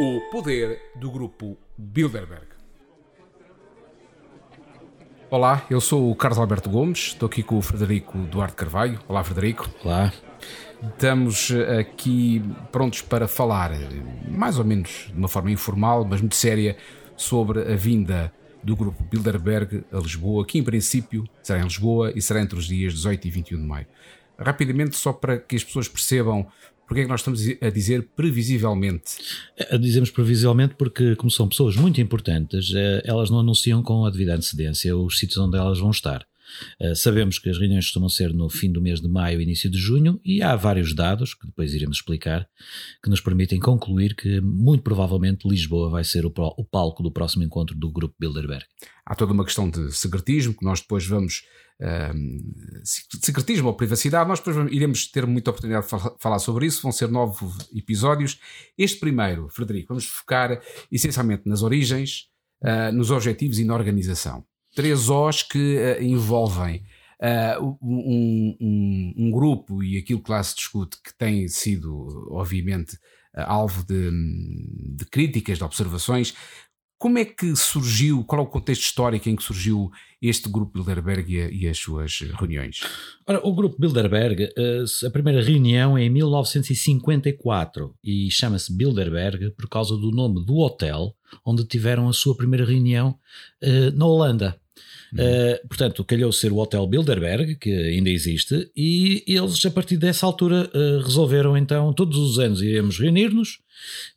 O poder do grupo Bilderberg. Olá, eu sou o Carlos Alberto Gomes, estou aqui com o Frederico Duarte Carvalho. Olá, Frederico. Olá. Estamos aqui prontos para falar, mais ou menos de uma forma informal, mas muito séria, sobre a vinda do grupo Bilderberg a Lisboa, que em princípio será em Lisboa e será entre os dias 18 e 21 de maio. Rapidamente, só para que as pessoas percebam porque é que nós estamos a dizer previsivelmente? Dizemos previsivelmente porque, como são pessoas muito importantes, eh, elas não anunciam com a devida antecedência os sítios onde elas vão estar. Eh, sabemos que as reuniões costumam ser no fim do mês de maio, início de junho, e há vários dados, que depois iremos explicar, que nos permitem concluir que, muito provavelmente, Lisboa vai ser o, o palco do próximo encontro do Grupo Bilderberg. Há toda uma questão de secretismo que nós depois vamos. Uh, secretismo ou privacidade, nós depois iremos ter muita oportunidade de falar sobre isso. Vão ser nove episódios. Este primeiro, Frederico, vamos focar essencialmente nas origens, uh, nos objetivos e na organização três Os que uh, envolvem uh, um, um, um, grupo e aquilo que lá se discute que tem sido, obviamente, uh, alvo de, de, críticas, de observações. Como é que surgiu, qual é o contexto histórico em que surgiu este grupo Bilderberg e, e as suas reuniões? Ora, o grupo Bilderberg, a primeira reunião é em 1954 e chama-se Bilderberg por causa do nome do hotel onde tiveram a sua primeira reunião na Holanda. Uh, portanto, calhou ser o Hotel Bilderberg, que ainda existe, e eles, a partir dessa altura, uh, resolveram então, todos os anos iremos reunir-nos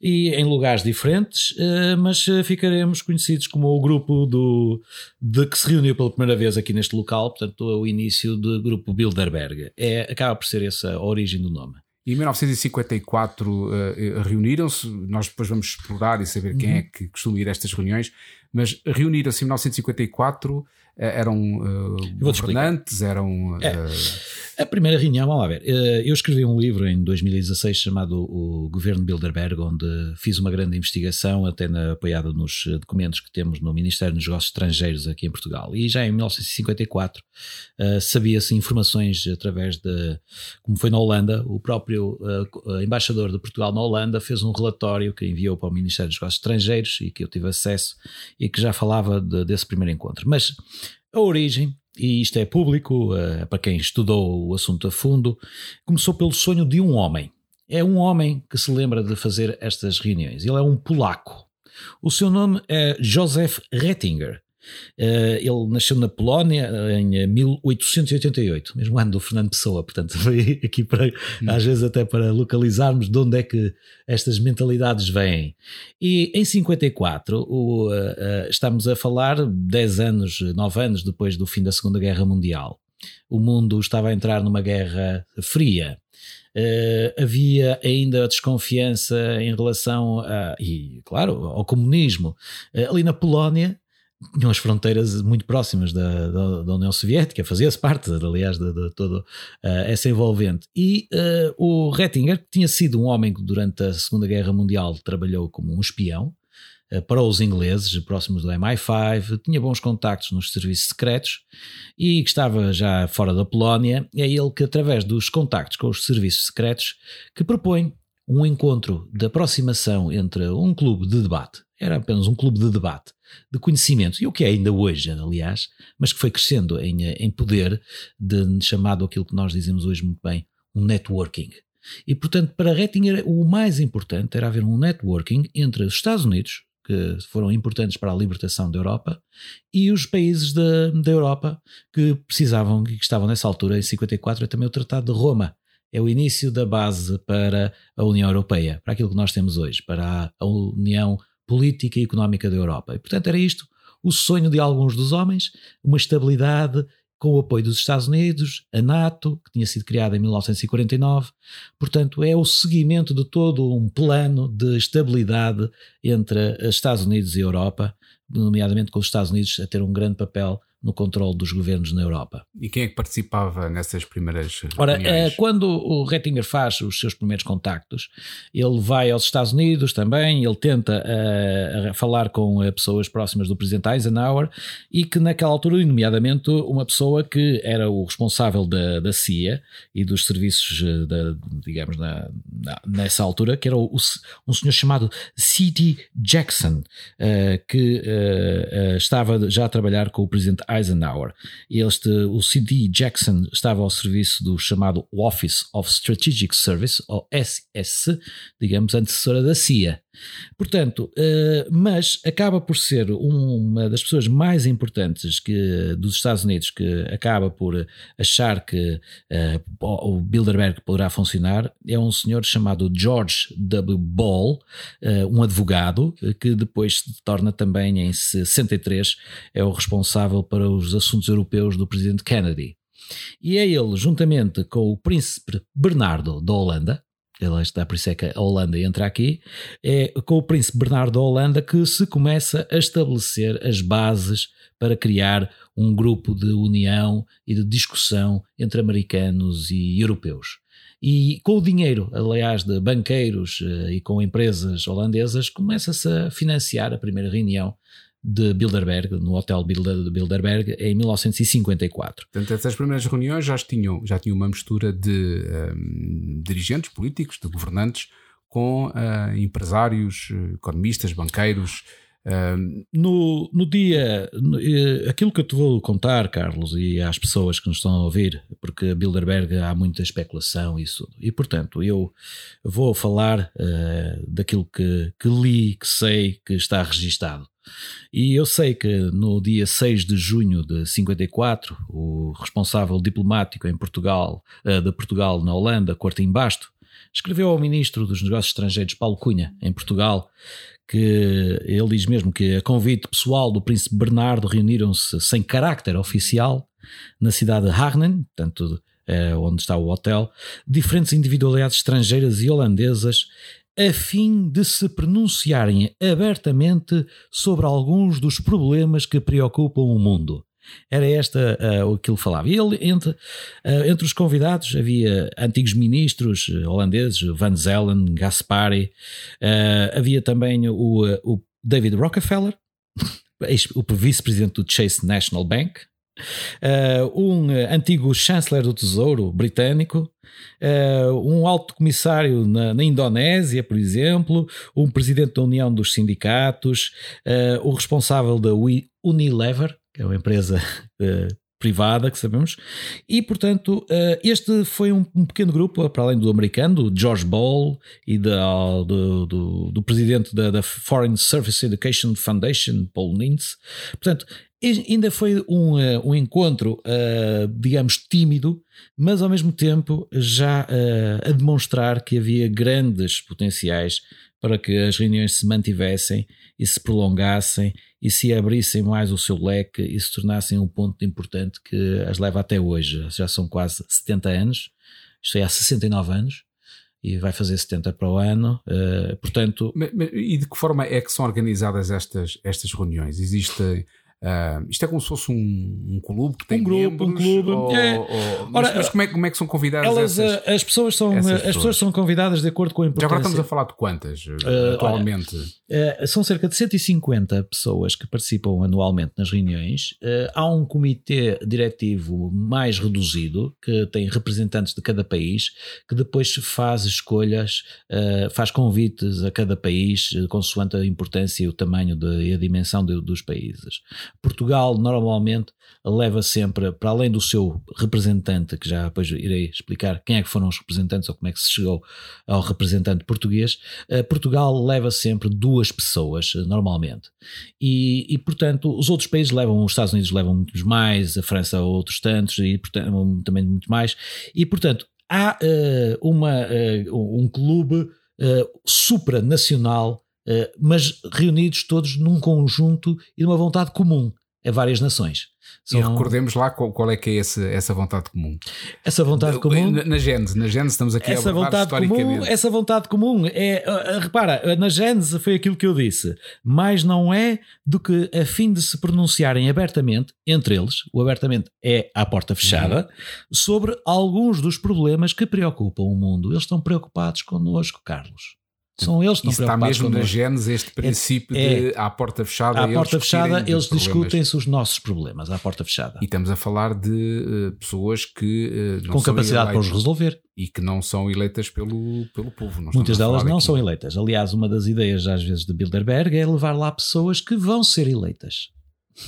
e em lugares diferentes, uh, mas ficaremos conhecidos como o grupo do, de que se reuniu pela primeira vez aqui neste local, portanto, o início do grupo Bilderberg. É, acaba por ser essa a origem do nome. Em 1954 uh, reuniram-se, nós depois vamos explorar e saber quem uhum. é que costuma ir a estas reuniões, mas reuniram-se em 1954 eh, eram uh, governantes, eram. Uh... É. A primeira reunião, vamos lá ver. Eu escrevi um livro em 2016 chamado O Governo Bilderberg, onde fiz uma grande investigação, até na, apoiada nos documentos que temos no Ministério dos Negócios Estrangeiros aqui em Portugal. E já em 1954 uh, sabia-se informações através de. Como foi na Holanda, o próprio uh, embaixador de Portugal na Holanda fez um relatório que enviou para o Ministério dos Negócios Estrangeiros e que eu tive acesso e que já falava de, desse primeiro encontro. Mas a origem, e isto é público uh, para quem estudou o assunto a fundo, começou pelo sonho de um homem. É um homem que se lembra de fazer estas reuniões. Ele é um polaco. O seu nome é Joseph Rettinger ele nasceu na Polónia eh, em 1888, mesmo ano do Fernando Pessoa, portanto, foi aqui para, hum. às vezes até para localizarmos de onde é que estas mentalidades vêm. E em 54, o, uh, uh, estamos a falar 10 anos, 9 anos depois do fim da Segunda Guerra Mundial. O mundo estava a entrar numa guerra fria. Uh, havia ainda desconfiança em relação a, e claro, ao comunismo. Uh, ali na Polónia tinham as fronteiras muito próximas da, da, da União Soviética, fazia-se parte, aliás, de, de toda uh, essa envolvente. E uh, o Rettinger, que tinha sido um homem que durante a Segunda Guerra Mundial trabalhou como um espião uh, para os ingleses, próximos do MI5, tinha bons contactos nos serviços secretos e que estava já fora da Polónia, é ele que, através dos contactos com os serviços secretos, que propõe um encontro de aproximação entre um clube de debate, era apenas um clube de debate, de conhecimento, e o que é ainda hoje, aliás, mas que foi crescendo em, em poder, de, chamado aquilo que nós dizemos hoje muito bem, um networking. E, portanto, para Rettinger, o mais importante era haver um networking entre os Estados Unidos, que foram importantes para a libertação da Europa, e os países da, da Europa que precisavam, que estavam nessa altura, em 54, é também o Tratado de Roma. É o início da base para a União Europeia, para aquilo que nós temos hoje, para a União política e económica da Europa. E, portanto, era isto o sonho de alguns dos homens, uma estabilidade com o apoio dos Estados Unidos, a NATO, que tinha sido criada em 1949. Portanto, é o seguimento de todo um plano de estabilidade entre os Estados Unidos e Europa, nomeadamente com os Estados Unidos a ter um grande papel no controle dos governos na Europa. E quem é que participava nessas primeiras Ora, reuniões? quando o Rettinger faz os seus primeiros contactos, ele vai aos Estados Unidos também, ele tenta uh, falar com pessoas próximas do presidente Eisenhower e que naquela altura, nomeadamente, uma pessoa que era o responsável da, da CIA e dos serviços, da, digamos, na, na, nessa altura, que era o, um senhor chamado C.D. Jackson, uh, que uh, estava já a trabalhar com o presidente Eisenhower. Este, o C.D. Jackson estava ao serviço do chamado Office of Strategic Service, ou SS, digamos, antecessora da CIA. Portanto, uh, mas acaba por ser uma das pessoas mais importantes que, dos Estados Unidos que acaba por achar que uh, o Bilderberg poderá funcionar. É um senhor chamado George W. Ball, uh, um advogado que depois se torna também em 63 é o responsável para os assuntos europeus do presidente Kennedy. E é ele, juntamente com o príncipe Bernardo da Holanda, ele está, por isso é que a Holanda entra aqui, é com o príncipe Bernardo da Holanda que se começa a estabelecer as bases para criar um grupo de união e de discussão entre americanos e europeus. E com o dinheiro, aliás, de banqueiros eh, e com empresas holandesas, começa-se a financiar a primeira reunião de Bilderberg, no Hotel Bilderberg, em 1954. Portanto, essas primeiras reuniões já tinham, já tinham uma mistura de um, dirigentes políticos, de governantes, com uh, empresários, economistas, banqueiros. Um... No, no dia, no, aquilo que eu te vou contar, Carlos, e às pessoas que nos estão a ouvir, porque Bilderberg há muita especulação e isso, e portanto eu vou falar uh, daquilo que, que li, que sei, que está registado. E eu sei que no dia 6 de junho de 54, o responsável diplomático em Portugal, uh, de Portugal na Holanda, Cortim Basto, escreveu ao ministro dos Negócios Estrangeiros, Paulo Cunha, em Portugal, que ele diz mesmo que a convite pessoal do príncipe Bernardo reuniram-se sem carácter oficial na cidade de Haarlem, portanto, é onde está o hotel, diferentes individualidades estrangeiras e holandesas a fim de se pronunciarem abertamente sobre alguns dos problemas que preocupam o mundo. Era esta uh, o que ele falava. E ele, entre, uh, entre os convidados havia antigos ministros holandeses, Van Zelen, Gaspari, uh, havia também o, o David Rockefeller, o vice-presidente do Chase National Bank, Uh, um antigo chanceler do Tesouro britânico, uh, um alto comissário na, na, Indonésia, por exemplo, um presidente da União dos Sindicatos, uh, o responsável da Unilever, que é uma empresa privada, que sabemos, e portanto este foi um, pequeno grupo, para além do americano, do George Ball e do, do, do, presidente da, da, Foreign Service Education Foundation, Paul Nintz. Portanto, ainda foi um, uh, um encontro, uh, digamos, tímido, mas ao mesmo tempo já uh, a demonstrar que havia grandes potenciais para que as reuniões se mantivessem e se prolongassem e se abrissem mais o seu leque e se tornassem um ponto importante que as leva até hoje. Já são quase 70 anos, isto é, há 69 anos e vai fazer 70 para o ano. Uh, portanto. Mas, mas, e de que forma é que são organizadas estas, estas reuniões? Existem Uh, isto é como se fosse um, um clube que tem um grupo, membros, um clube. Ou, é. ou, mas, Ora, mas como, é, como é que são convidadas elas, essas, as pessoas são as pessoas. pessoas. são convidadas de acordo com a importância. Já agora estamos a falar de quantas uh, atualmente? Olha, uh, são cerca de 150 pessoas que participam anualmente nas reuniões. há um comitê diretivo mais reduzido que tem representantes de cada país que depois faz escolhas, faz convites a cada país consoante a importância e o tamanho de, e a dimensão de, dos países. Portugal normalmente leva sempre, para além do seu representante, que já depois irei explicar quem é que foram os representantes ou como é que se chegou ao representante português, eh, Portugal leva sempre duas pessoas, eh, normalmente. E, e, portanto, os outros países levam, os Estados Unidos levam muitos mais, a França outros tantos, e portanto, também muito mais. E, portanto, há uh, uma, uh, um clube uh, supranacional mas reunidos todos num conjunto e numa vontade comum, a várias nações. São... E recordemos lá qual, qual, é que é esse, essa vontade comum. Essa vontade comum. Na, na Gênese, na Gênese estamos aqui essa a vontade comum, Essa vontade comum é, repara, na Gênese foi aquilo que eu disse, mas não é do que a fim de se pronunciarem abertamente, entre eles, o abertamente é à porta fechada, uhum. sobre alguns dos problemas que preocupam o mundo. Eles estão preocupados connosco, Carlos. São eles que estão está mesmo na Gênesis este princípio é, de à porta fechada. À porta fechada eles discutem-se os nossos problemas, à porta fechada. E estamos a falar de uh, pessoas que uh, com capacidade para os resolver e que não são eleitas pelo, pelo povo. Muitas delas não são eleitas. Aliás, uma das ideias às vezes de Bilderberg é levar lá pessoas que vão ser eleitas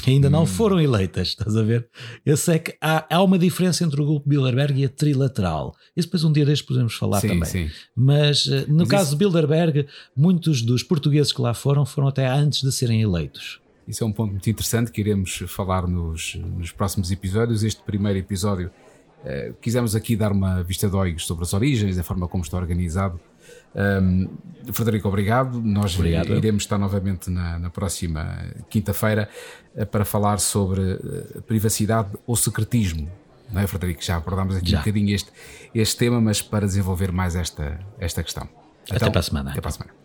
ainda não hum. foram eleitas, estás a ver? Eu sei que há, há uma diferença entre o grupo Bilderberg e a trilateral. Isso depois um dia destes podemos falar sim, também. Sim. Mas eh, no Mas caso isso... de Bilderberg, muitos dos portugueses que lá foram foram até antes de serem eleitos. Isso é um ponto muito interessante que iremos falar nos, nos próximos episódios. Este primeiro episódio uh, quisemos aqui dar uma vista de olhos sobre as origens, a forma como está organizado um, Frederico, obrigado. Nós obrigado. iremos estar novamente na, na próxima quinta-feira uh, para falar sobre uh, privacidade ou secretismo. Não é, Frederico? Já abordámos aqui Já. um bocadinho este, este tema, mas para desenvolver mais esta, esta questão. Até então, para a semana. Até para a semana.